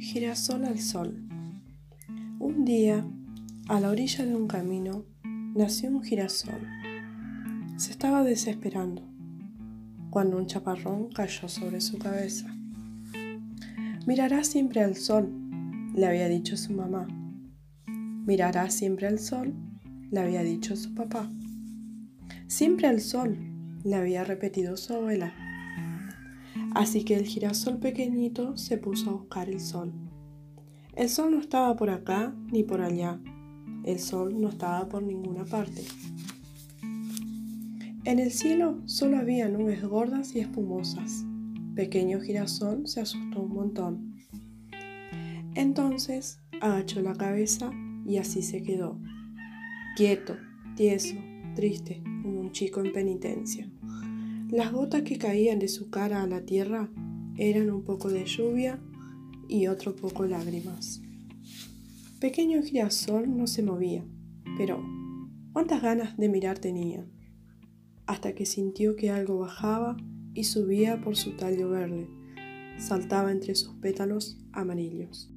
Girasol al sol. Un día, a la orilla de un camino, nació un girasol. Se estaba desesperando cuando un chaparrón cayó sobre su cabeza. Mirará siempre al sol, le había dicho su mamá. Mirará siempre al sol, le había dicho su papá. Siempre al sol, le había repetido su abuela. Así que el girasol pequeñito se puso a buscar el sol. El sol no estaba por acá ni por allá. El sol no estaba por ninguna parte. En el cielo solo había nubes gordas y espumosas. Pequeño girasol se asustó un montón. Entonces agachó la cabeza y así se quedó, quieto, tieso, triste, como un chico en penitencia. Las gotas que caían de su cara a la tierra eran un poco de lluvia y otro poco lágrimas. Pequeño girasol no se movía, pero cuántas ganas de mirar tenía, hasta que sintió que algo bajaba y subía por su tallo verde, saltaba entre sus pétalos amarillos.